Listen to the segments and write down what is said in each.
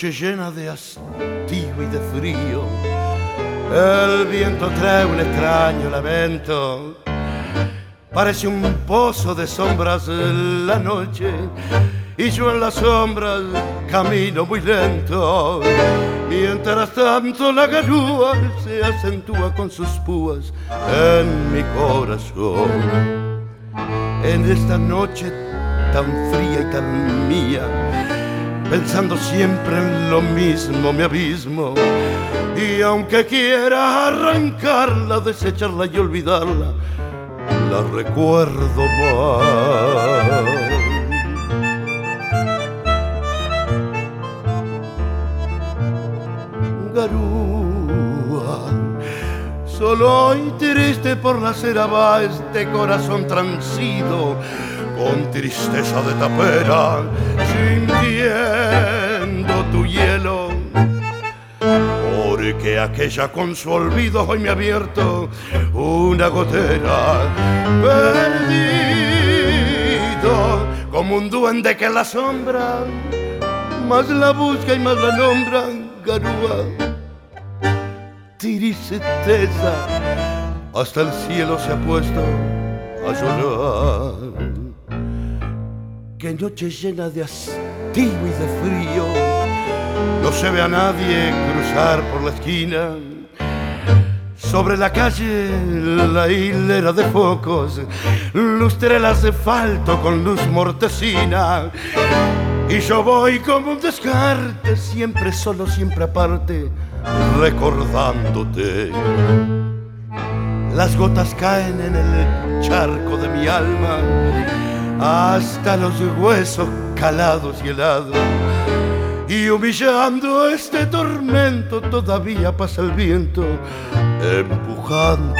Noche llena de hastío y de frío. El viento trae un extraño lamento. Parece un pozo de sombras la noche y yo en las sombras camino muy lento. Mientras tanto la garúa se acentúa con sus púas en mi corazón. En esta noche tan fría y tan mía, pensando siempre en lo mismo me abismo. Y aunque quiera arrancarla, desecharla y olvidarla, la recuerdo más. Garúa, solo y triste por nacer va este corazón transido con tristeza de tapera, sintiendo tu hielo. Porque aquella con su olvido hoy me ha abierto una gotera. Perdido como un duende que la sombra más la busca y más la nombra garúa tirisiteza hasta el cielo se ha puesto a llorar qué noche llena de hastío y de frío no se ve a nadie cruzar por la esquina sobre la calle la hilera de focos, lustre el asfalto con luz mortecina. Y yo voy como un descarte, siempre solo, siempre aparte, recordándote. Las gotas caen en el charco de mi alma, hasta los huesos calados y helados. Y humillando este tormento todavía pasa el viento empujándome.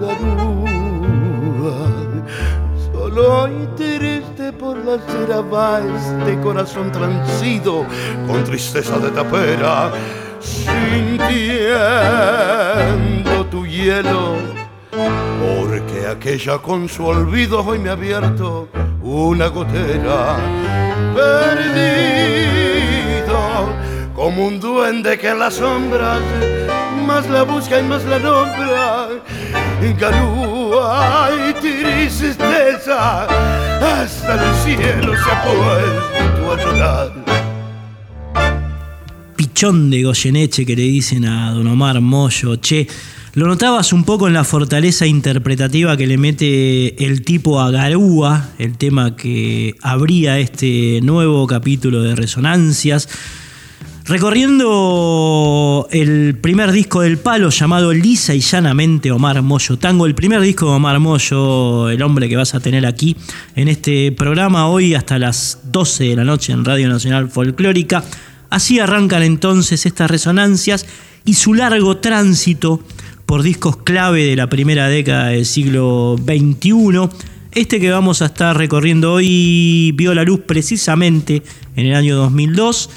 Garúa, solo y triste por la cera va este corazón transido con tristeza de tapera, sintiendo tu hielo porque aquella con su olvido hoy me ha abierto una gotera. Perdido como un duende que en las sombras más la busca y más la nombra. Garúa y tristeza hasta el cielo se ha puesto de Goyeneche que le dicen a Don Omar Moyo, che, lo notabas un poco en la fortaleza interpretativa que le mete el tipo a Garúa, el tema que abría este nuevo capítulo de Resonancias. Recorriendo el primer disco del palo llamado Lisa y llanamente Omar Moyo Tango, el primer disco de Omar Moyo, el hombre que vas a tener aquí en este programa hoy hasta las 12 de la noche en Radio Nacional Folclórica. Así arrancan entonces estas resonancias y su largo tránsito por discos clave de la primera década del siglo XXI. Este que vamos a estar recorriendo hoy vio la luz precisamente en el año 2002.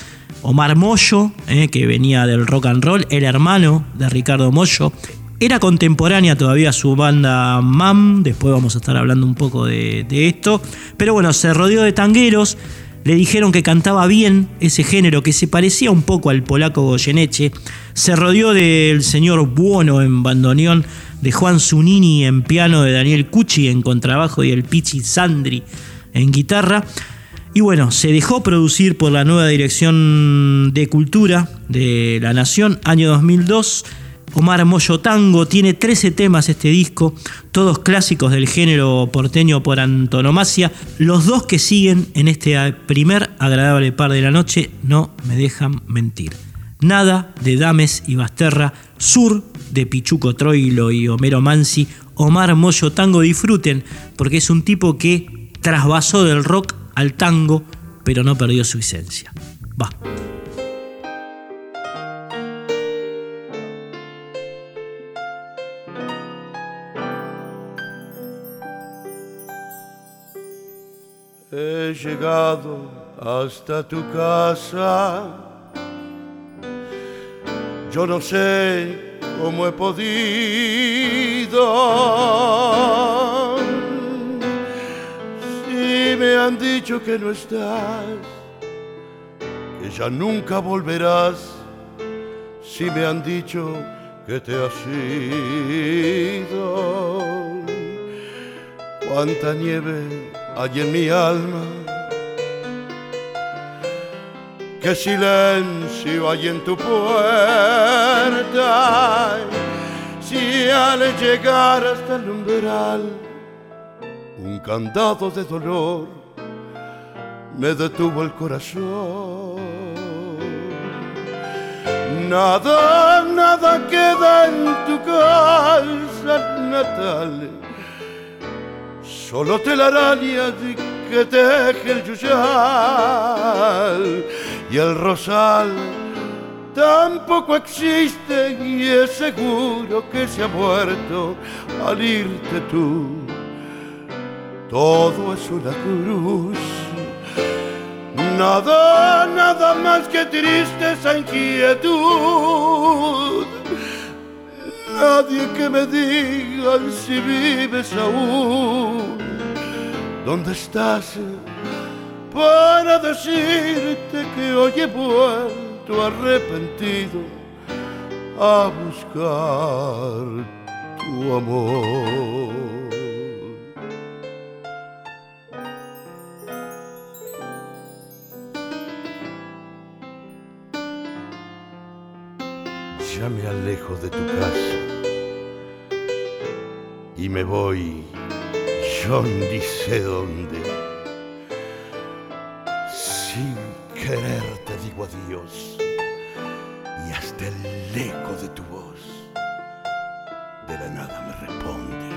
Omar Moyo, eh, que venía del rock and roll, el hermano de Ricardo Moyo. Era contemporánea todavía su banda MAM, después vamos a estar hablando un poco de, de esto. Pero bueno, se rodeó de tangueros, le dijeron que cantaba bien ese género que se parecía un poco al polaco Goyeneche. Se rodeó del señor Buono en bandoneón, de Juan Zunini en piano, de Daniel Cucci en contrabajo y el Pichi Sandri en guitarra. Y bueno, se dejó producir por la nueva Dirección de Cultura de la Nación, año 2002. Omar Moyo Tango tiene 13 temas este disco, todos clásicos del género porteño por antonomasia. Los dos que siguen en este primer agradable par de la noche no me dejan mentir. Nada de Dames y Basterra, Sur de Pichuco Troilo y Homero Mansi, Omar Moyo Tango. Disfruten, porque es un tipo que trasvasó del rock al tango, pero no perdió su esencia. Va. Llegado hasta tu casa. Yo no sé cómo he podido. Si me han dicho que no estás, que ya nunca volverás. Si me han dicho que te has ido. Cuánta nieve hay en mi alma. Qué silencio hay en tu puerta. Si al llegar hasta el umbral, un candado de dolor me detuvo el corazón. Nada, nada queda en tu casa natal solo telarañas que teje el yuyal. Y el rosal tampoco existe y es seguro que se ha muerto al irte tú. Todo es una cruz, nada, nada más que tristeza, inquietud nadie que me diga si vives aún. ¿Dónde estás? Para decirte que hoy he vuelto arrepentido a buscar tu amor. Ya me alejo de tu casa y me voy, yo ni sé dónde. Sin querer te digo adiós y hasta el eco de tu voz de la nada me responde.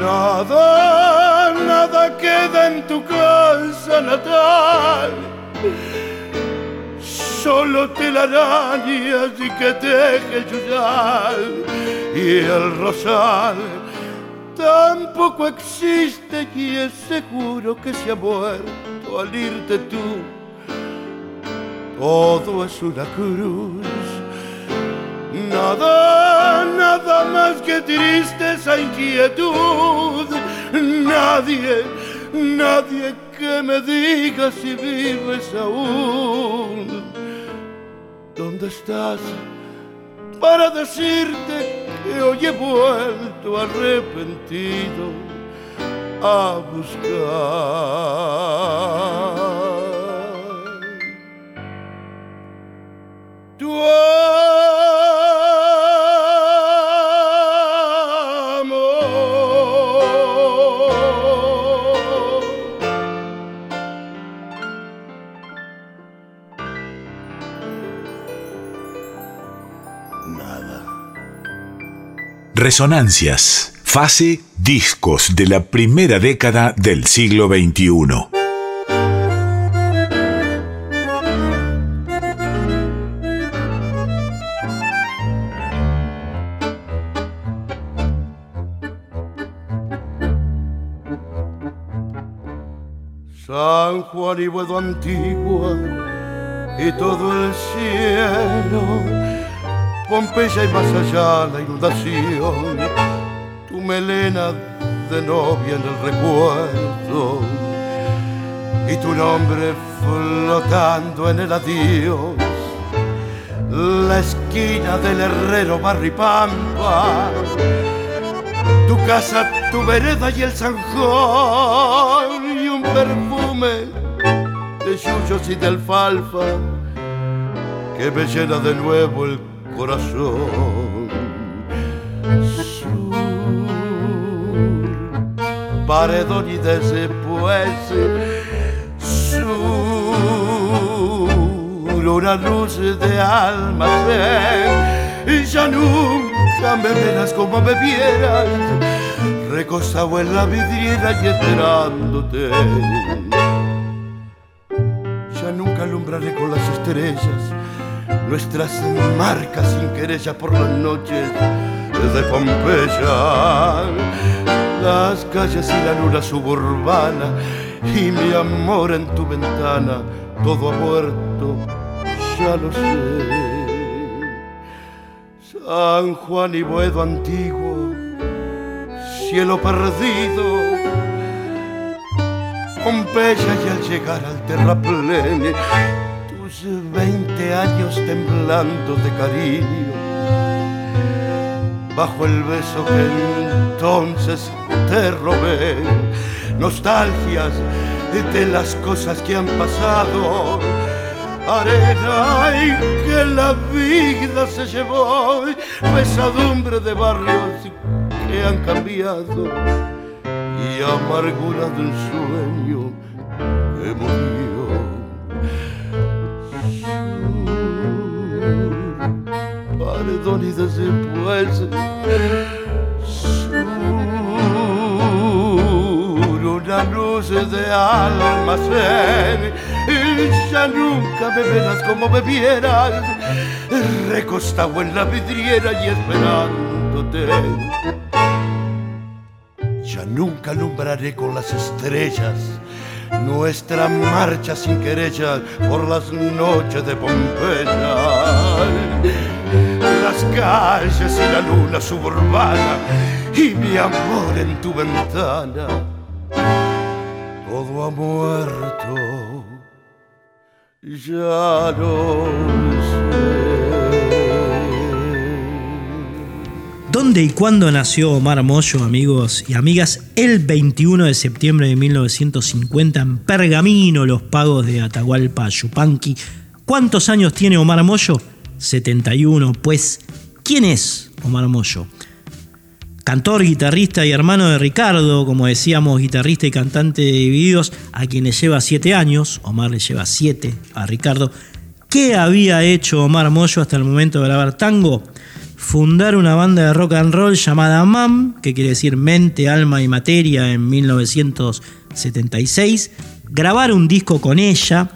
Nada, nada queda en tu casa natal solo telarañas y que teje el yuyal y el rosal tampoco existe y es seguro que se ha muerto al irte tú. Todo es una cruz, nada, nada más que tristeza, inquietud, nadie, nadie que me diga si vives aún. ¿Dónde estás? Para decirte que hoy he vuelto arrepentido a buscar tu Resonancias. Fase discos de la primera década del siglo XXI. San Juan y Buedo Antigua y todo el cielo, Pompeya y más allá la inundación, tu melena de novia en el recuerdo. Y tu nombre flotando en el adiós, la esquina del herrero Barripampa, tu casa, tu vereda y el zanjón. Y un perfume de yuyos y de alfalfa que me llena de nuevo el corazón. Sur, paredón y después sur, una luz de almacén y ya nunca me verás como me vieras, recostado en la vidriera y esperándote. Ya nunca alumbraré con las estrellas nuestras marcas sin querella por las noches de Pompeya, las calles y la luna suburbana y mi amor en tu ventana, todo ha ya lo sé. San Juan y Boedo antiguo, cielo perdido, Pompeya y al llegar al terraplén, tus veinte años temblando de cariño, bajo el beso que entonces te robé, nostalgias de las cosas que han pasado arena y que la vida se llevó, pesadumbre de barrios que han cambiado y amargura de un sueño que murió. Y después una luz de almacén y ya nunca me verás como me vieras, recostado en la vidriera y esperándote. Ya nunca alumbraré con las estrellas nuestra marcha sin querella por las noches de Pompeya. Calles y la luna suburbana y mi amor en tu ventana. Todo ha muerto ya lo sé. ¿Dónde y cuándo nació Omar Mollo, amigos y amigas? El 21 de septiembre de 1950 en Pergamino, los pagos de Atahualpa Yupanqui. ¿Cuántos años tiene Omar Mollo? 71. Pues, ¿quién es Omar Mollo? Cantor, guitarrista y hermano de Ricardo, como decíamos, guitarrista y cantante de Divididos, a quien le lleva 7 años. Omar le lleva 7 a Ricardo. ¿Qué había hecho Omar Mollo hasta el momento de grabar tango? fundar una banda de rock and roll llamada MAM, que quiere decir Mente, Alma y Materia, en 1976, grabar un disco con ella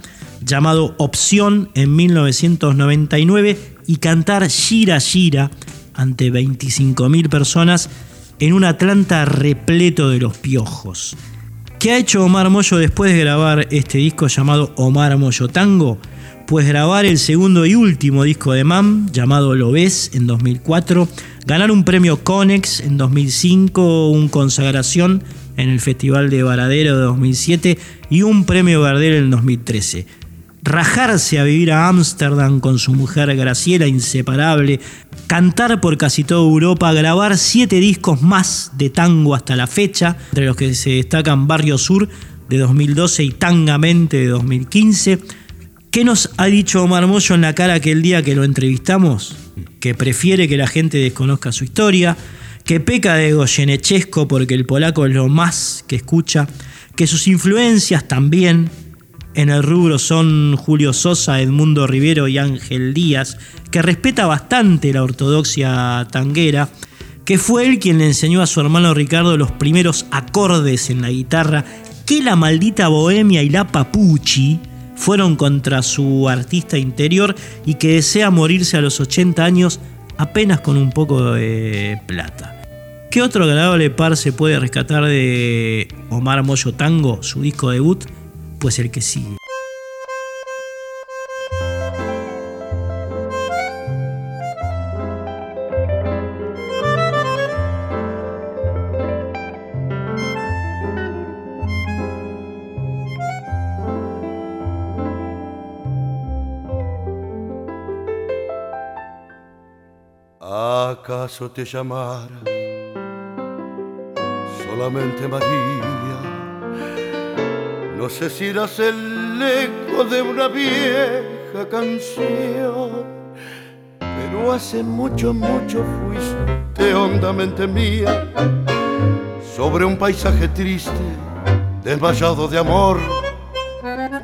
llamado Opción en 1999 y cantar Gira Gira ante 25.000 personas en un Atlanta repleto de los piojos. ¿Qué ha hecho Omar Moyo después de grabar este disco llamado Omar Moyo Tango? pues grabar el segundo y último disco de MAM, llamado Lo ves, en 2004, ganar un premio Conex en 2005, un consagración en el Festival de Varadero de 2007 y un premio Gardel en 2013. Rajarse a vivir a Ámsterdam con su mujer Graciela, inseparable, cantar por casi toda Europa, grabar siete discos más de tango hasta la fecha, entre los que se destacan Barrio Sur de 2012 y Tangamente de 2015 ¿Qué nos ha dicho Omar en la cara aquel día que lo entrevistamos? Que prefiere que la gente desconozca su historia, que peca de goyenechesco porque el polaco es lo más que escucha, que sus influencias también en el rubro son Julio Sosa, Edmundo Rivero y Ángel Díaz, que respeta bastante la ortodoxia tanguera, que fue él quien le enseñó a su hermano Ricardo los primeros acordes en la guitarra, que la maldita bohemia y la papuchi fueron contra su artista interior y que desea morirse a los 80 años apenas con un poco de plata. ¿Qué otro agradable par se puede rescatar de Omar Moyo Tango, su disco debut? Pues el que sigue. ¿Acaso te llamara solamente María? No sé si eras el eco de una vieja canción, pero hace mucho, mucho fuiste hondamente mía sobre un paisaje triste, desmayado de amor.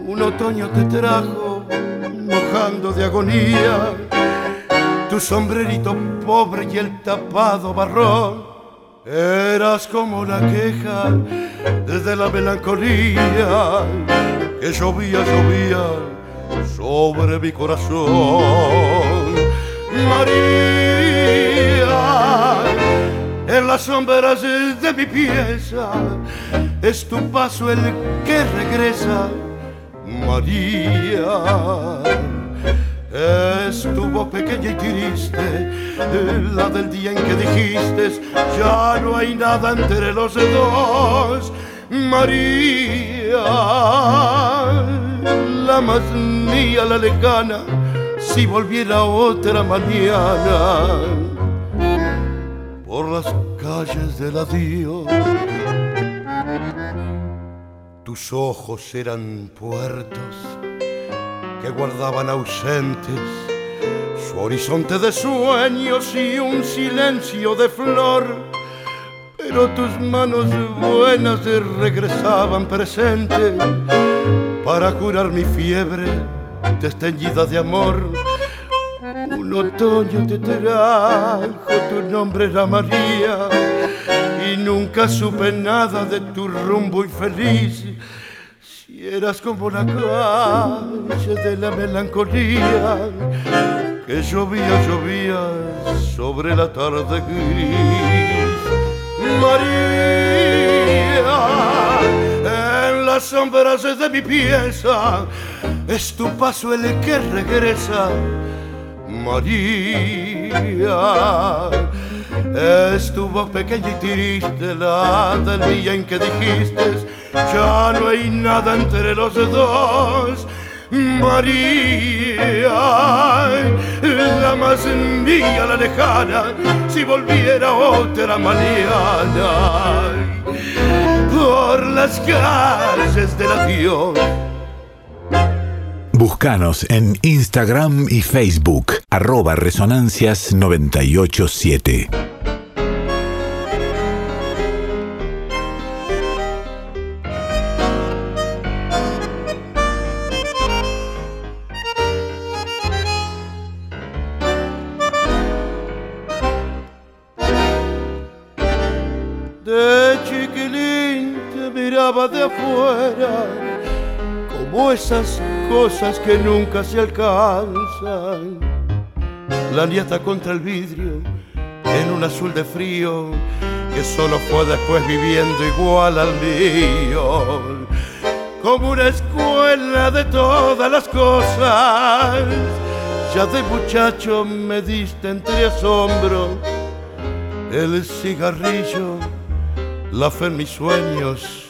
Un otoño te trajo mojando de agonía tu sombrerito pobre y el tapado barrón. Eras como la queja desde la melancolía que llovía, llovía sobre mi corazón. María, en las sombras de mi pieza, es tu paso el que regresa. María, es tu voz pequeña y triste, la del día en que dijiste, ya no hay nada entre los dos. María, la más mía, la lejana, si volviera otra mañana por las calles del adiós. Tus ojos eran puertos que guardaban ausentes su horizonte de sueños y un silencio de flor. Pero tus manos buenas regresaban presentes para curar mi fiebre desteñida de amor. Un otoño te trajo, tu nombre era María, y nunca supe nada de tu rumbo infeliz. Si eras como la calle de la melancolía, que llovía, llovía sobre la tarde gris. María, en las sombras de mi pieza, es tu paso el que regresa. María, es tu voz pequeña y triste, la del día en que dijiste, ya no hay nada entre los dos. María, la más mía, la lejana, si volviera otra mañana por las calles de la Dios. Buscanos en Instagram y Facebook, arroba resonancias987. Esas cosas que nunca se alcanzan. La nieta contra el vidrio, en un azul de frío, que solo fue después viviendo igual al mío. Como una escuela de todas las cosas, ya de muchacho me diste entre asombro el cigarrillo, la fe en mis sueños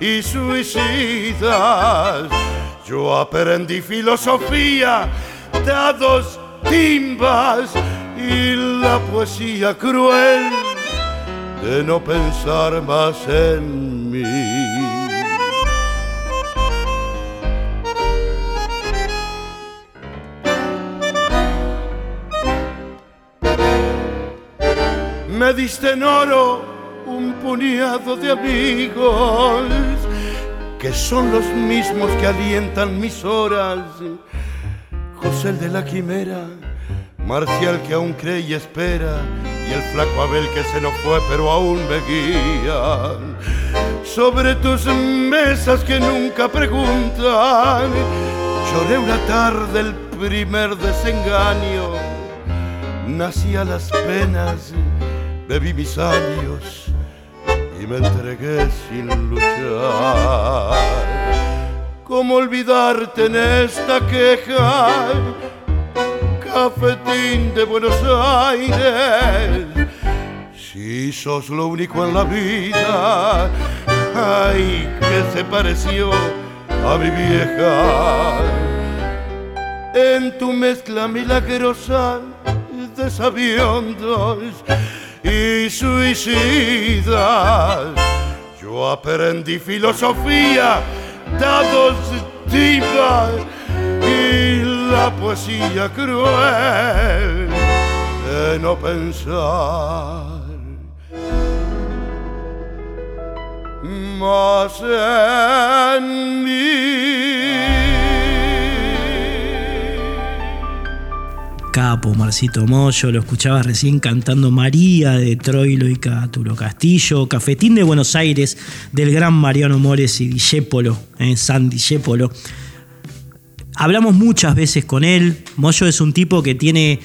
y suicidas. Yo aprendí filosofía, dados, timbas y la poesía cruel de no pensar más en mí. Me diste en oro un puñado de amigos que son los mismos que alientan mis horas. José el de la quimera, Marcial que aún cree y espera, y el flaco Abel que se nos fue pero aún me guía. Sobre tus mesas que nunca preguntan, lloré una tarde el primer desengaño, nací a las penas, bebí mis años me entregué sin luchar. ¿Cómo olvidarte en esta queja? Cafetín de Buenos Aires. Si sos lo único en la vida, ay, que se pareció a mi vieja. En tu mezcla milagrosa de sabiondos y suicidas. Yo aprendí filosofía, dados divas y la poesía cruel de no pensar. Más en mí. Marcito Moyo, lo escuchabas recién cantando María de Troilo y Caturo Castillo, Cafetín de Buenos Aires del gran Mariano Mores y Dijépolo, en eh, San Dijépolo. Hablamos muchas veces con él, Moyo es un tipo que tiene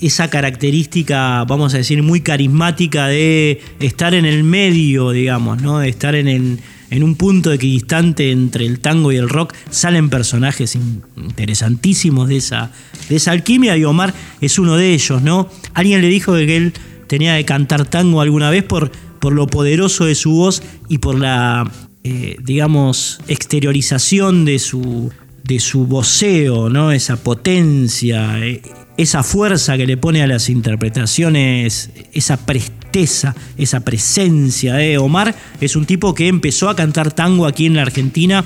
esa característica, vamos a decir, muy carismática de estar en el medio, digamos, ¿no? De estar en el, en un punto equidistante entre el tango y el rock, salen personajes interesantísimos de esa, de esa alquimia y Omar es uno de ellos, ¿no? Alguien le dijo que él tenía que cantar tango alguna vez por, por lo poderoso de su voz y por la, eh, digamos, exteriorización de su, de su voceo, ¿no? Esa potencia, eh, esa fuerza que le pone a las interpretaciones, esa prestación esa presencia de Omar. Es un tipo que empezó a cantar tango aquí en la Argentina.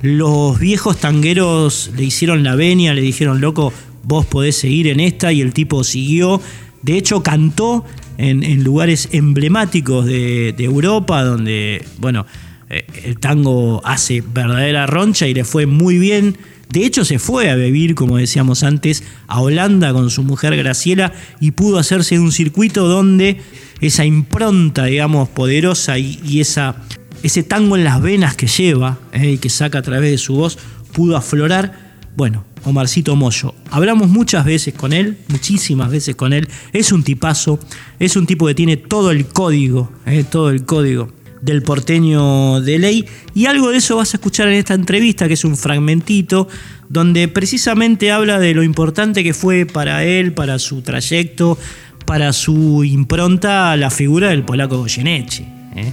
Los viejos tangueros le hicieron la venia, le dijeron, loco, vos podés seguir en esta, y el tipo siguió. De hecho, cantó en, lugares emblemáticos de, Europa, donde, bueno, eh, el tango hace verdadera roncha y le fue muy bien. De hecho, se fue a vivir, como decíamos antes, a Holanda con su mujer Graciela y pudo hacerse un circuito donde esa impronta, digamos, poderosa y, esa, ese tango en las venas que lleva eh, y que saca a través de su voz, pudo aflorar. Bueno, Omarcito Moyo. Hablamos muchas veces con él, muchísimas veces con él. Es un tipazo, es un tipo que tiene todo el código, eh, todo el código del porteño de ley. Y algo de eso vas a escuchar en esta entrevista, que es un fragmentito, donde precisamente habla de lo importante que fue para él, para su trayecto, para su impronta la figura del polaco Goyeneche. ¿eh?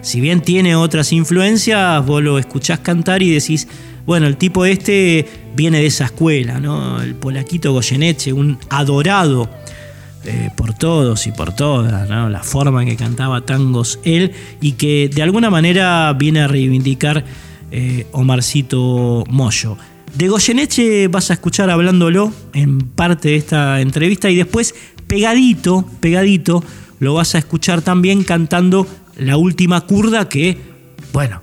Si bien tiene otras influencias, vos lo escuchás cantar y decís, bueno, el tipo este viene de esa escuela, ¿no? El polaquito Goyeneche, un adorado eh, por todos y por todas, la forma en que cantaba tangos él y que de alguna manera viene a reivindicar eh, Omarcito Moyo. De Goyeneche vas a escuchar hablándolo en parte de esta entrevista y después pegadito, pegadito, lo vas a escuchar también cantando la última curda que, bueno,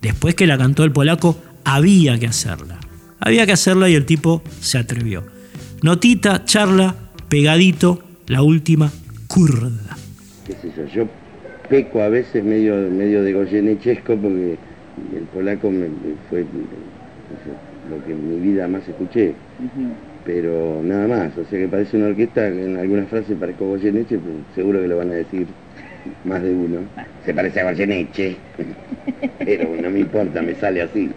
después que la cantó el polaco, había que hacerla. Había que hacerla y el tipo se atrevió. Notita, charla, pegadito, la última curda. ¿Qué es Yo peco a veces medio, medio de goyenechesco porque el polaco me, fue lo que en mi vida más escuché pero nada más, o sea que parece una orquesta, en algunas frases parezco Goyeneche, pero seguro que lo van a decir más de uno. Se parece a Goyeneche, pero no me importa, me sale así.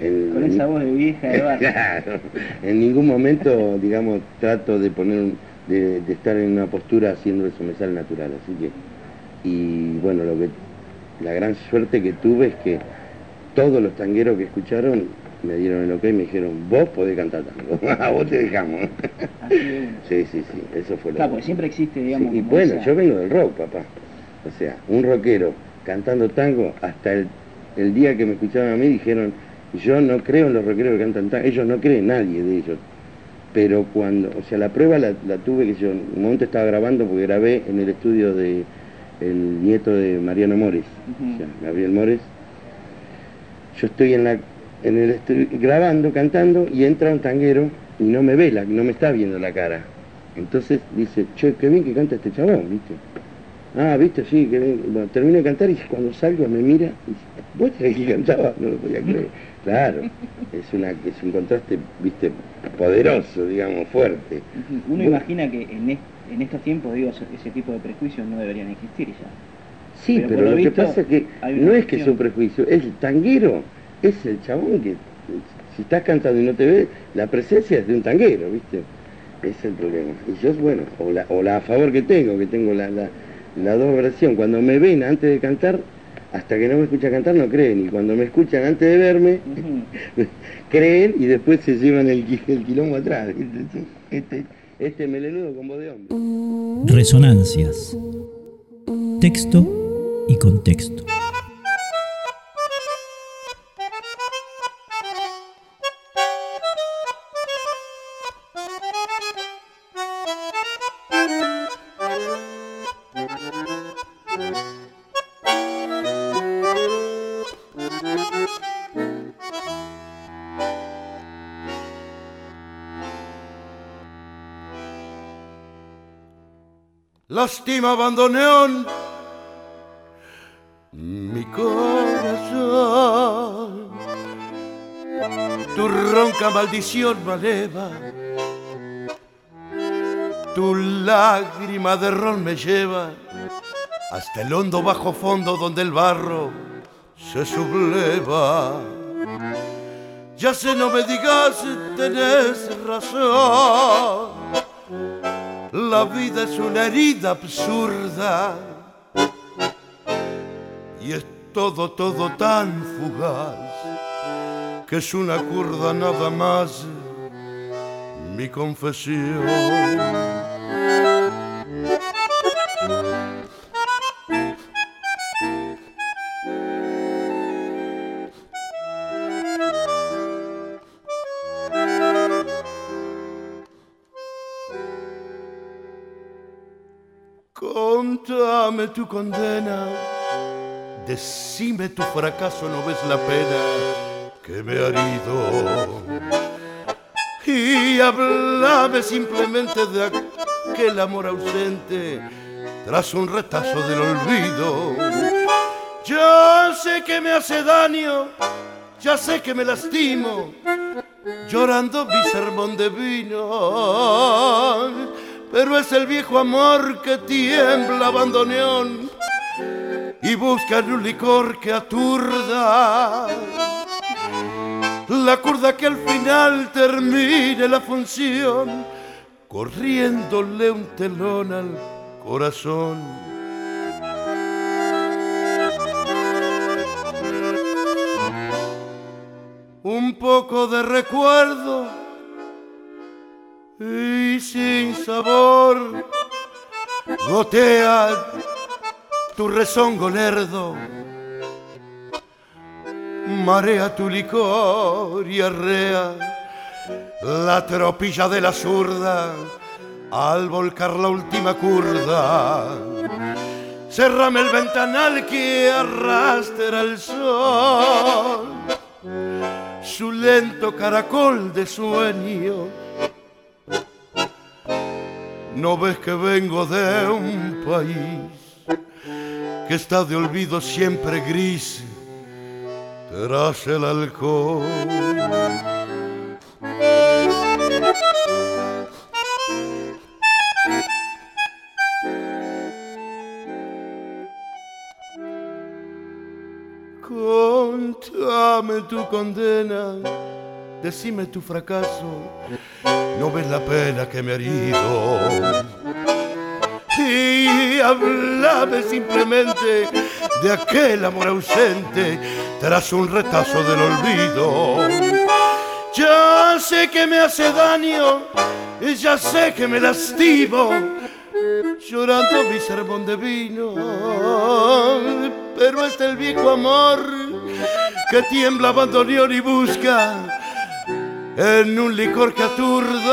Con esa voz de vieja de barrio. Claro, en ningún momento, digamos, trato de poner, de, estar en una postura haciendo eso, me sale natural, así que, y bueno, lo que, la gran suerte que tuve es que todos los tangueros que escucharon me dieron el ok y me dijeron, vos podés cantar tango, a vos te dejamos. sí, sí, sí, eso fue lo Claro, porque siempre existe, digamos. y bueno, yo vengo del rock, papá. O sea, un rockero cantando tango, hasta el, el día que me escuchaban a mí dijeron, yo no creo en los rockeros que cantan tango, ellos no creen nadie de ellos. Pero cuando, o sea, la prueba la, tuve que yo, en un momento estaba grabando porque grabé en el estudio de el nieto de Mariano Mores, o sea, Gabriel Mores. Yo estoy en la en el grabando, cantando, y entra un tanguero y no me ve, la, no me está viendo la cara. Entonces dice, che, qué bien que canta este chabón, ¿viste? Ah, ¿viste? Sí, que. Bueno, termino de cantar y cuando salgo me mira y dice, ¿vos te que cantaba? No lo podía creer. Claro, es, una, es un contraste, ¿viste? Poderoso, digamos, fuerte. Uno imagina que en, en estos tiempos, digo, ese tipo de prejuicios no deberían existir ya. Sí, pero, lo, que pasa es que no es que es un prejuicio, es el tanguero es el chabón que, si estás cantando y no te ve, la presencia es de un tanguero, ¿viste? es el problema. Y yo, bueno, o la, o la a favor que tengo, que tengo la, la, la dos versión, cuando me ven antes de cantar, hasta que no me escuchan cantar no creen, y cuando me escuchan antes de verme, creen y después se llevan el, el quilombo atrás. Este, este, este melenudo con voz de hombre. Resonancias texto y contexto. Lástima abandoneón mi corazón. Tu ronca maldición maleva, tu lágrima de ron me lleva hasta el hondo bajo fondo donde el barro se subleva. Ya sé, no me digas, tenés razón. La vida es una herida absurda y es todo, todo tan fugaz que es una curda nada más mi confesión. Tu condena, decime tu fracaso, no ves la pena que me ha herido. Y hablame simplemente de aquel amor ausente tras un retazo del olvido. Yo sé que me hace daño, ya sé que me lastimo, llorando mi sermón de vino pero es el viejo amor que tiembla abandoneón y busca un licor que aturda. La curda que al final termine la función, corriéndole un telón al corazón. Un poco de recuerdo y sin sabor. Gotea tu rezongo lerdo, marea tu licor y arrea la tropilla de la zurda. Al volcar la última curda. Cerrame el ventanal que arrastra el sol, su lento caracol de sueño ¿No ves que vengo de un país que está de olvido siempre gris tras el alcohol? Contame tu condena, decime tu fracaso no ves la pena que me ha herido. Y hablame simplemente de aquel amor ausente tras un retazo del olvido. Ya sé que me hace daño y ya sé que me lastimo, llorando mi sermón de vino. Pero es el viejo amor que tiembla abandoneón y busca en un licor que aturda.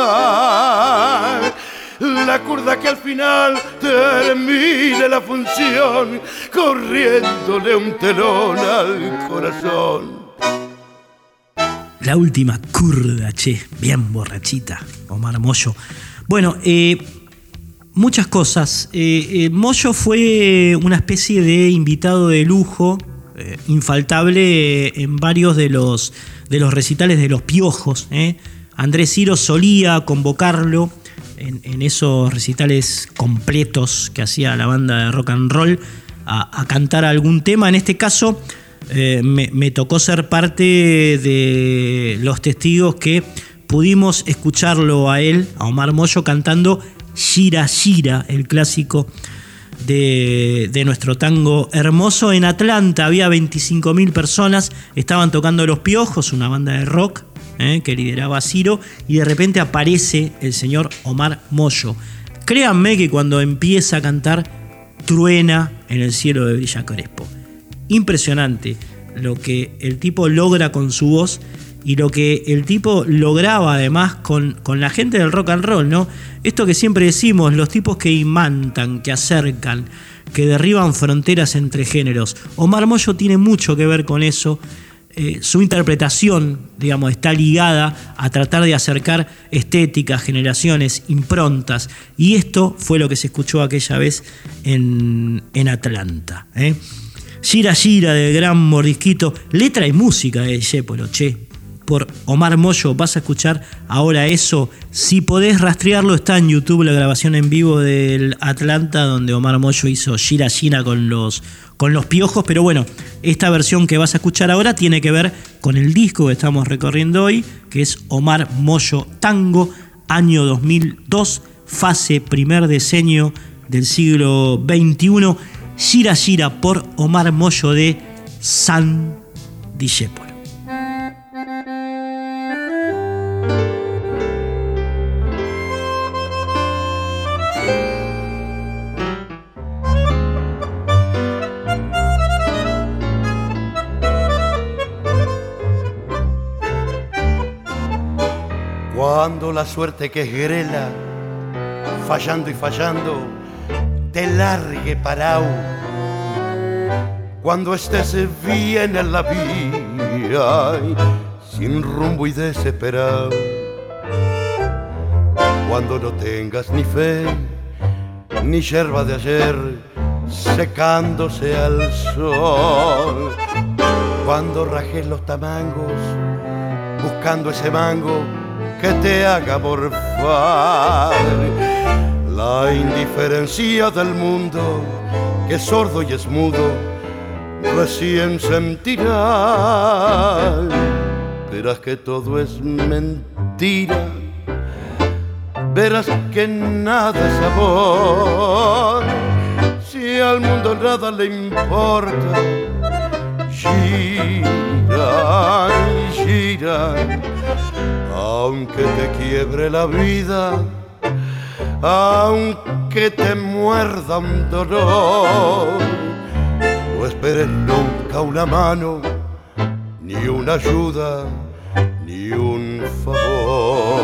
La curda que al final termine la función, corriéndole un telón al corazón. La última curda, che, bien borrachita, Omar Moyo. Bueno, eh, muchas cosas. Eh, eh, Moyo fue una especie de invitado de lujo, infaltable en varios de los de los recitales de los piojos. ¿eh? Andrés Ciro solía convocarlo en, esos recitales completos que hacía la banda de rock and roll a, cantar algún tema. En este caso eh, me, tocó ser parte de los testigos que pudimos escucharlo a él, a Omar Moyo, cantando Shira Shira, el clásico de, nuestro tango hermoso. En Atlanta había 25.000 personas, estaban tocando Los Piojos, una banda de rock eh, que lideraba Ciro, y de repente aparece el señor Omar Moyo. Créanme que cuando empieza a cantar truena en el cielo de Villa Crespo. Impresionante lo que el tipo logra con su voz y lo que el tipo lograba además con, con, la gente del rock and roll, ¿no? Esto que siempre decimos, los tipos que imantan, que acercan, que derriban fronteras entre géneros. Omar Moyo tiene mucho que ver con eso. Eh, su interpretación, digamos, está ligada a tratar de acercar estéticas, generaciones, improntas. Y esto fue lo que se escuchó aquella vez en, en Atlanta. ¿eh? Gira Gira del gran mordisquito, letra y música de Yepolo, che, por Omar Moyo. Vas a escuchar ahora eso. Si podés rastrearlo, está en YouTube la grabación en vivo del Atlanta, donde Omar Moyo hizo Gira Gira con los, con los piojos. Pero bueno, esta versión que vas a escuchar ahora tiene que ver con el disco que estamos recorriendo hoy, que es Omar Moyo Tango, año 2002, fase primer diseño del siglo XXI. Gira Gira por Omar Moyo de San Discepolo. Cuando la suerte que es grela, fallando y fallando, te largue parao. Cuando estés bien en la vía, sin rumbo y desesperado. Cuando no tengas ni fe, ni yerba de ayer, secándose al sol. Cuando rajes los tamangos, buscando ese mango que te haga morfar. La indiferencia del mundo, que es sordo y es mudo, recién sentirá. Verás que todo es mentira, verás que nada es amor. Si al mundo nada le importa, gira, gira aunque te quiebre la vida, aunque te muerda un dolor, no esperes nunca una mano, ni una ayuda, ni un favor.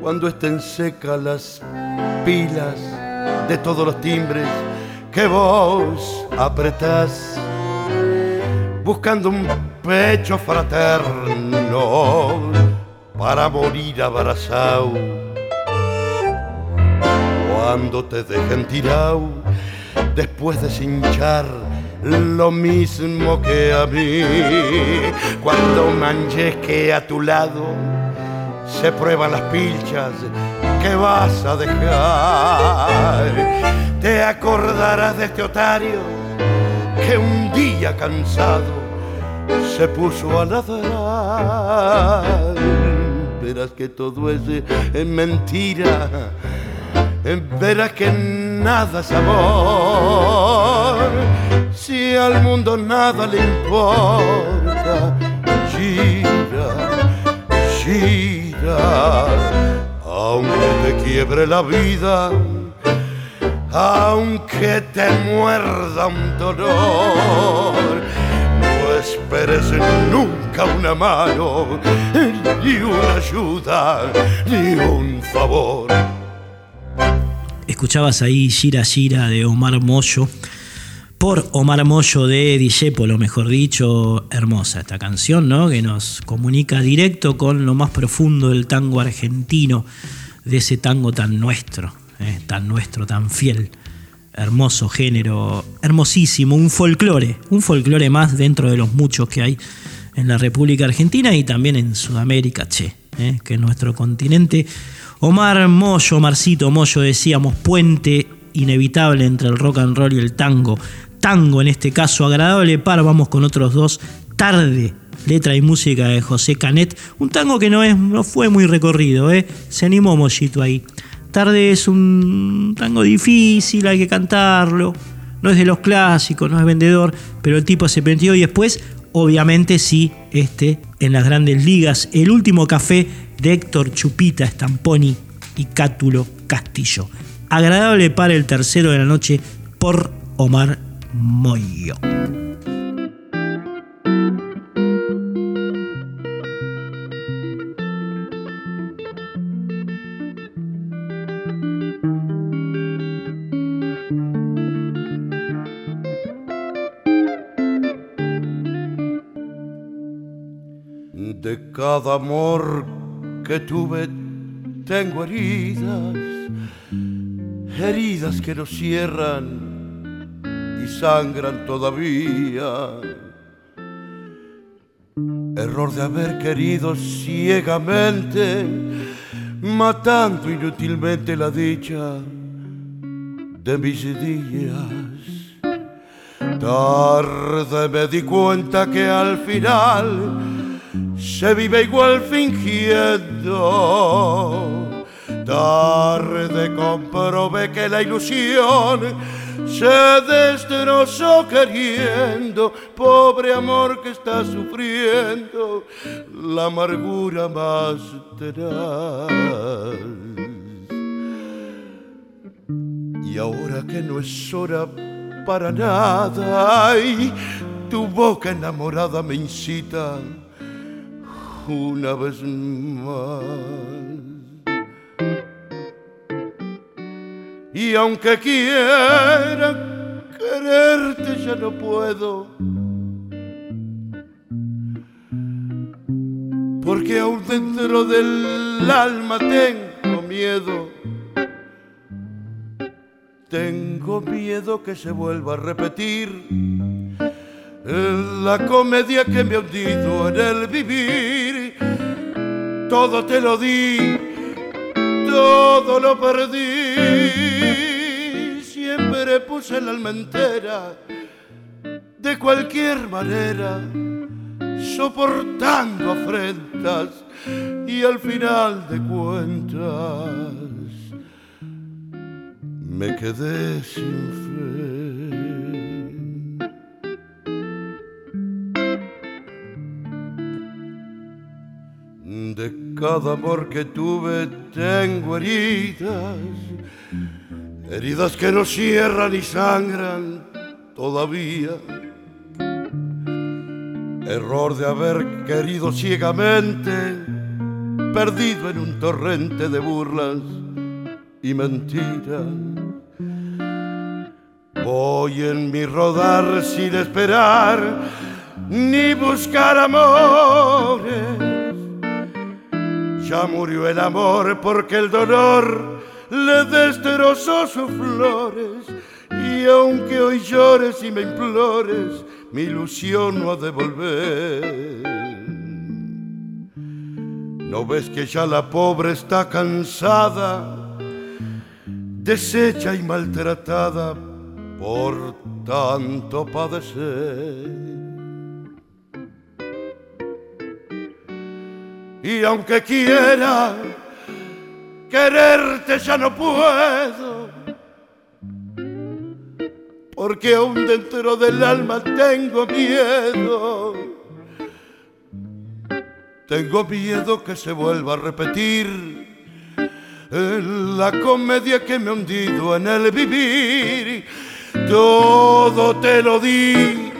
Cuando estén secas las pilas de todos los timbres que vos apretás, buscando un pecho fraterno para morir abrazado. Cuando te dejen tirado después de cinchar lo mismo que a mí, cuando manches que a tu lado se prueban las pilchas que vas a dejar, te acordarás de este otario que un día cansado se puso a ladrar. Verás que todo es, es mentira, verás que nada es amor. Si al mundo nada le importa, gira, gira, aunque te quiebre la vida aunque te muerda un dolor. Esperes nunca una mano, ni una ayuda, ni un favor. Escuchabas ahí Gira Gira de Omar Moyo. Por Omar Moyo de Dijépolo, mejor dicho, hermosa esta canción, ¿no? Que nos comunica directo con lo más profundo del tango argentino, de ese tango tan nuestro, ¿eh? tan nuestro, tan fiel. Hermoso género, hermosísimo, un folclore, un folclore más dentro de los muchos que hay en la República Argentina y también en Sudamérica, che, ¿eh? que es nuestro continente. Omar Moyo, Marcito Moyo, decíamos, puente inevitable entre el rock and roll y el tango. Tango en este caso, agradable par, vamos con otros dos. Tarde, letra y música de José Canet. Un tango que no, es, no fue muy recorrido, ¿eh? se animó Mollito ahí. Tarde es un tango difícil, hay que cantarlo. No es de los clásicos, no es vendedor, pero el tipo se metió y después, obviamente, sí, este, en las grandes ligas. El último café de Héctor Chupita Stamponi y Cátulo Castillo. agradable para el tercero de la noche por Omar Moyo. Cada amor que tuve tengo heridas, heridas que no cierran y sangran todavía. Error de haber querido ciegamente, matando inútilmente la dicha de mis días. Tarde me di cuenta que al final se vive igual fingiendo. Tarde comprobé que la ilusión se destrozó queriendo, pobre amor que está sufriendo la amargura más tenaz. Y ahora que no es hora para nada, ay, tu boca enamorada me incita una vez más. Y aunque quiera quererte ya no puedo. Porque aún dentro del alma tengo miedo. Tengo miedo que se vuelva a repetir la comedia que me ha hundido en el vivir. Todo te lo di, todo lo perdí. Siempre puse la alma de cualquier manera, soportando afrentas y al final de cuentas me quedé sin fe. Cada amor que tuve tengo heridas, heridas que no cierran y sangran todavía. Error de haber querido ciegamente, perdido en un torrente de burlas y mentiras. Voy en mi rodar sin esperar ni buscar amores ya murió el amor porque el dolor le destrozó sus flores. Y aunque hoy llores y me implores, mi ilusión no ha de volver. ¿No ves que ya la pobre está cansada, deshecha y maltratada por tanto padecer? Y aunque quiera quererte ya no puedo, porque aún dentro del alma tengo miedo. Tengo miedo que se vuelva a repetir la comedia que me ha hundido en el vivir. Todo te lo di,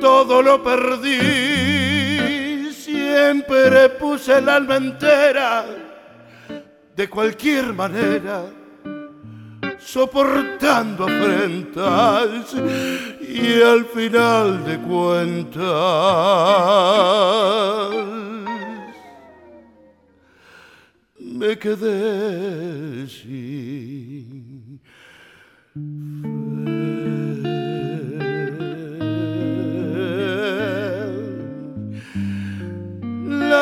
todo lo perdí. Siempre puse el alma entera, de cualquier manera, soportando afrentas y al final de cuentas me quedé sin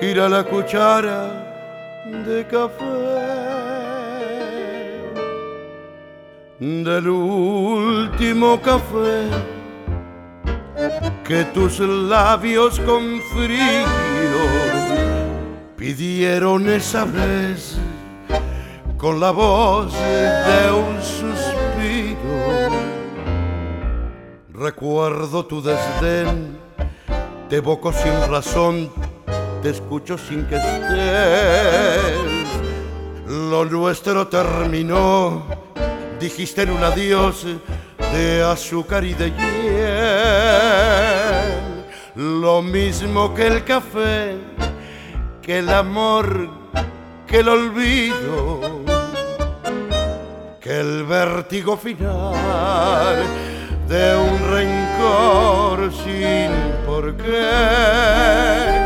Gira la cuchara de café del último café que tus labios con frío pidieron esa vez con la voz de un suspiro. Recuerdo tu desdén, te evoco sin razón, te escucho sin que estés. Lo nuestro terminó, dijiste en un adiós de azúcar y de hiel. Lo mismo que el café, que el amor, que el olvido que el vértigo final de un rencor sin por qué.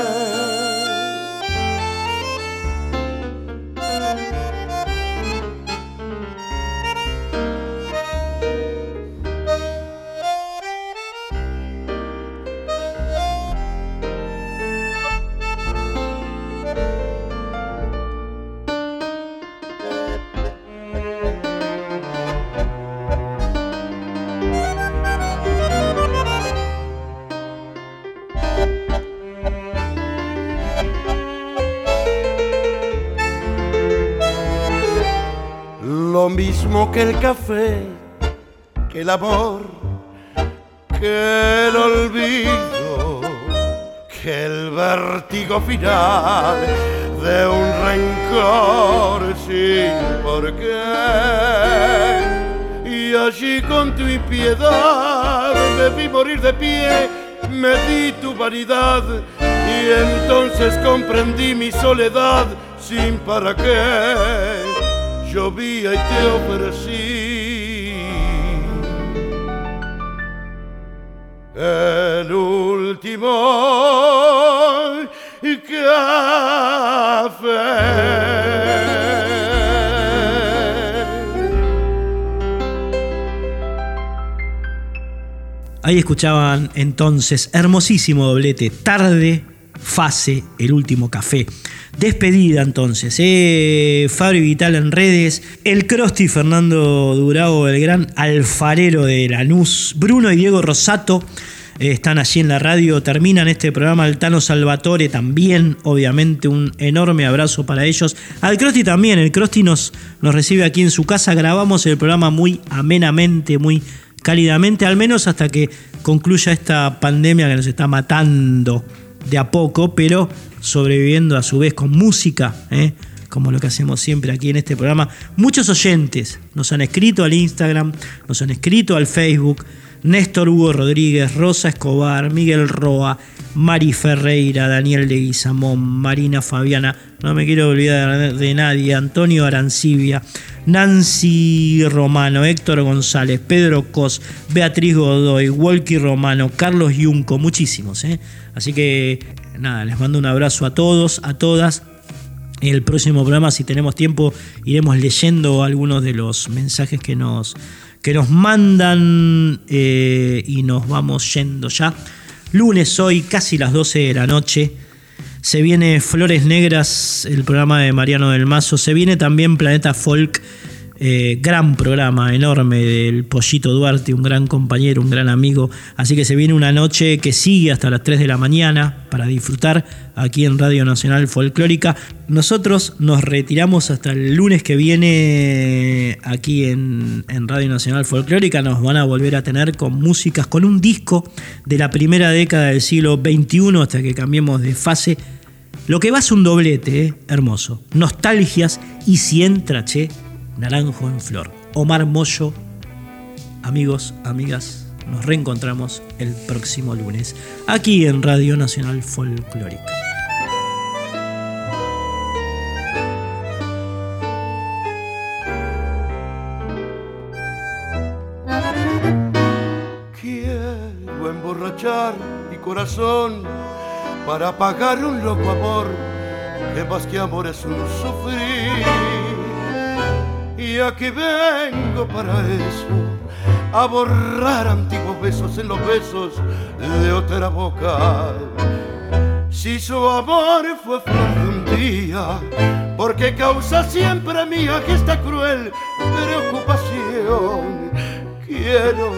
Que el café, que el amor, que el olvido, que el vértigo final de un rencor sin por qué. Y allí con tu impiedad me vi morir de pie, me di tu vanidad y entonces comprendí mi soledad sin para qué llovía y te ofrecí el último café. Ahí escuchaban entonces hermosísimo doblete, tarde, fase, el último café. Despedida entonces. Eh, Vital en redes. El Crosti Fernando Durago, el gran alfarero de Lanús. Bruno y Diego Rosato eh, están allí en la radio. Terminan este programa. Altano Salvatore también. Obviamente un enorme abrazo para ellos. Al Crosti también. El Crosti nos, nos recibe aquí en su casa. Grabamos el programa muy amenamente, muy cálidamente. Al menos hasta que concluya esta pandemia que nos está matando de a poco. Pero sobreviviendo a su vez con música, ¿eh? como lo que hacemos siempre aquí en este programa. Muchos oyentes nos han escrito al Instagram, nos han escrito al Facebook. Néstor Hugo Rodríguez, Rosa Escobar, Miguel Roa, Mari Ferreira, Daniel de Guizamón, Marina Fabiana, no me quiero olvidar de nadie, Antonio Arancibia, Nancy Romano, Héctor González, Pedro Cos, Beatriz Godoy, Walkie Romano, Carlos Yunco, muchísimos. ¿eh? Así que nada, les mando un abrazo a todos, a todas. El próximo programa, si tenemos tiempo, iremos leyendo algunos de los mensajes que nos, que nos mandan eh, y nos vamos yendo ya. Lunes hoy, casi las 12 de la noche. Se viene Flores Negras, el programa de Mariano del Mazo. Se viene también Planeta Folk Eh, gran programa, enorme del Pollito Duarte, un gran compañero, un gran amigo. Así que se viene una noche que sigue hasta las 3 de la mañana para disfrutar aquí en Radio Nacional Folclórica. Nosotros nos retiramos hasta el lunes que viene aquí en, Radio Nacional Folclórica. Nos van a volver a tener con músicas, con un disco de la primera década del siglo XXI hasta que cambiemos de fase. Lo que va es un doblete, ¿eh? hermoso. Nostalgias y si entra, che, naranjo en flor. Omar Moyo, amigos, amigas, nos reencontramos el próximo lunes aquí en Radio Nacional Folclórica. Quiero emborrachar mi corazón para pagar un loco amor que más que amor es un sufrir. Y aquí vengo para eso, a borrar antiguos besos en los besos de otra boca. Si su amor fue flor de un día, porque causa siempre mía que esta cruel preocupación. Quiero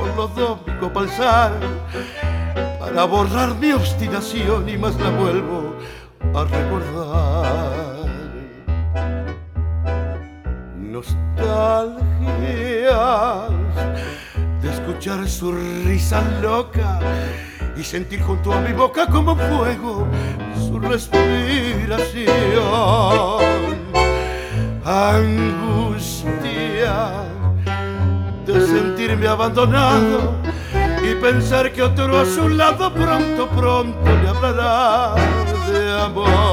por los dos mi copalzar para borrar mi obstinación y más la vuelvo a recordar. Nostalgias de escuchar su risa loca y sentir junto a mi boca como fuego su respiración. Angustia de sentirme abandonado y pensar que otro a su lado pronto, pronto le hablará de amor.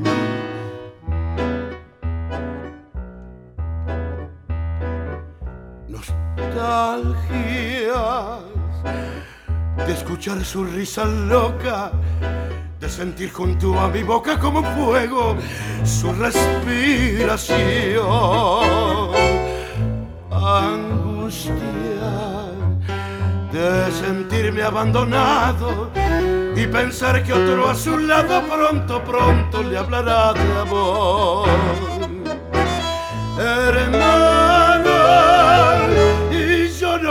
De escuchar su risa loca, de sentir junto a mi boca como fuego su respiración. Angustia de sentirme abandonado y pensar que otro a su lado pronto, pronto le hablará de amor. Hermano,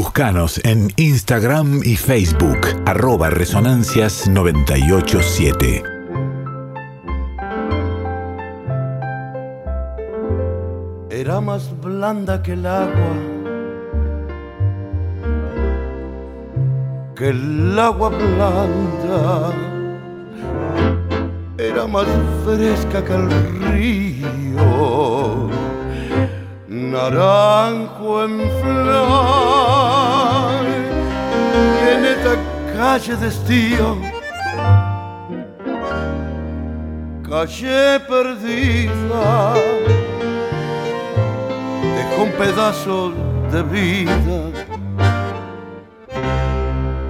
Búscanos en Instagram y Facebook, arroba Resonancias 987. Era más blanda que el agua, que el agua blanda. Era más fresca que el río, naranjo en flor. En esta calle de estío, calle perdida dejó un pedazo de vida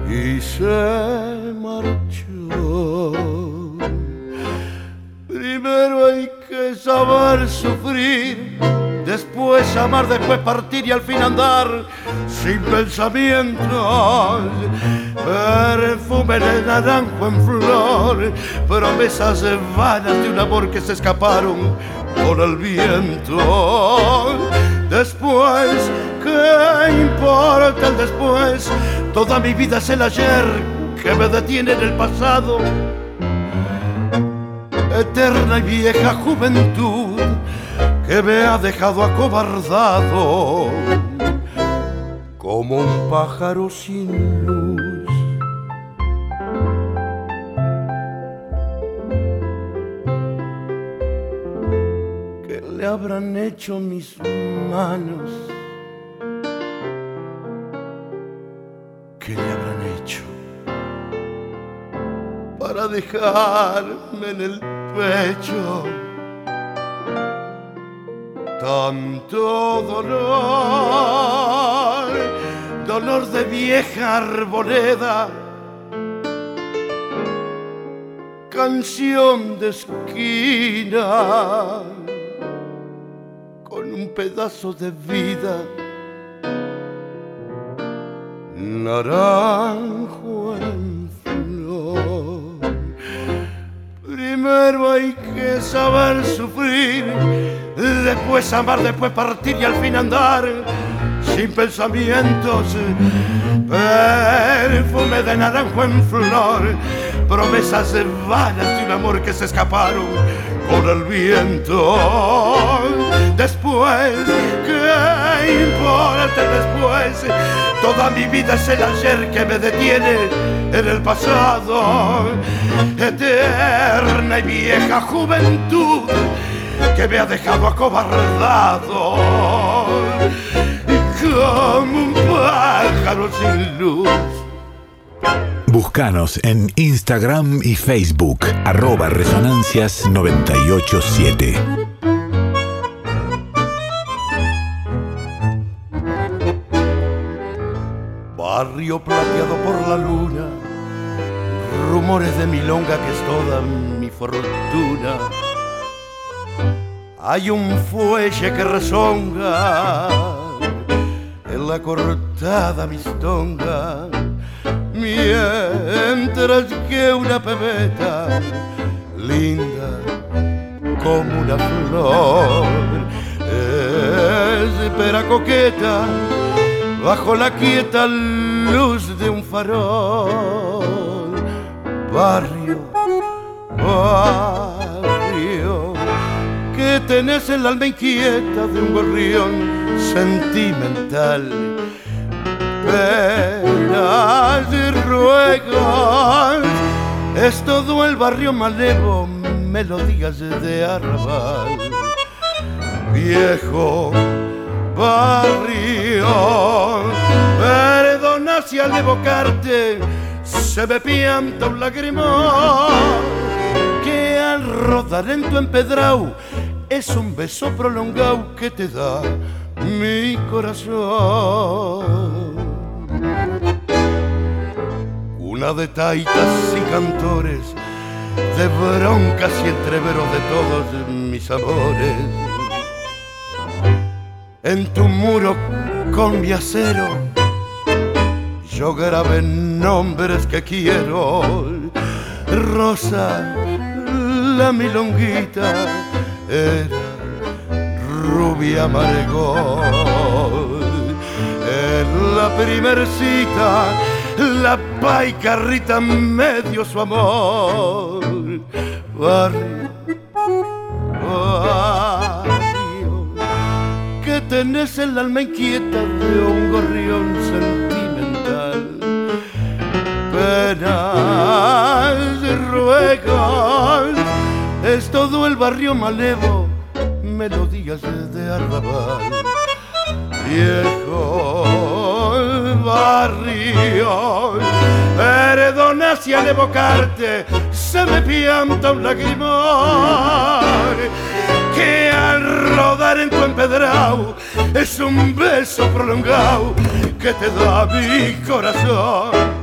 y se marchó. Primero hay que saber sufrir, después amar, después partir y al fin andar sin pensamientos. Perfume de naranjo en flor, promesas vanas de un amor que se escaparon con el viento. Después, ¿qué importa el después? Toda mi vida es el ayer que me detiene en el pasado. Eterna y vieja juventud que me ha dejado acobardado como un pájaro sin luz. ¿Qué le habrán hecho mis manos? ¿Qué le habrán hecho para dejarme en el pecho? Tanto dolor, dolor de vieja arboleda, canción de esquina, con un pedazo de vida, naranjo Primero hay que saber sufrir después amar, después partir y al fin andar sin pensamientos. Perfume de naranjo en flor, promesas vanas de un amor que se escaparon por el viento. Después, ¿qué importa después? Toda mi vida es el ayer que me detiene en el pasado, eterna y vieja juventud que me ha dejado acobardado como un pájaro sin luz. Búscanos en Instagram y Facebook, arroba resonancias987. Barrio plateado por la luna, rumores de milonga que es toda mi fortuna. Hay un fuelle que rezonga en la cortada mistonga, mientras que una pebeta linda como una flor espera coqueta bajo la quieta luz de un farol. Barrio, barrio que tenés el alma inquieta de un gorrión sentimental. Penas y ruegos, es todo el barrio malevo, melodías de arrabal. Viejo barrio, evocarte se me pianta un lagrimón que al rodar en tu empedrau es un beso prolongado que te da mi corazón. Una de taitas y cantores, de broncas y entreveros de todos mis amores. En tu muro con mi acero, yo grabé nombres que quiero. Rosa, la milonguita era rubia amargó. En la primer cita, la paicarrita me dio su amor. Barrio, barrio, que tenés el alma inquieta de un gorrión sentimental. Penas es todo el barrio malevo, melodías de arrabal. Viejo barrio, perdona si al evocarte se me pianta un lagrimón que al rodar en tu empedrado es un beso prolongado que te da mi corazón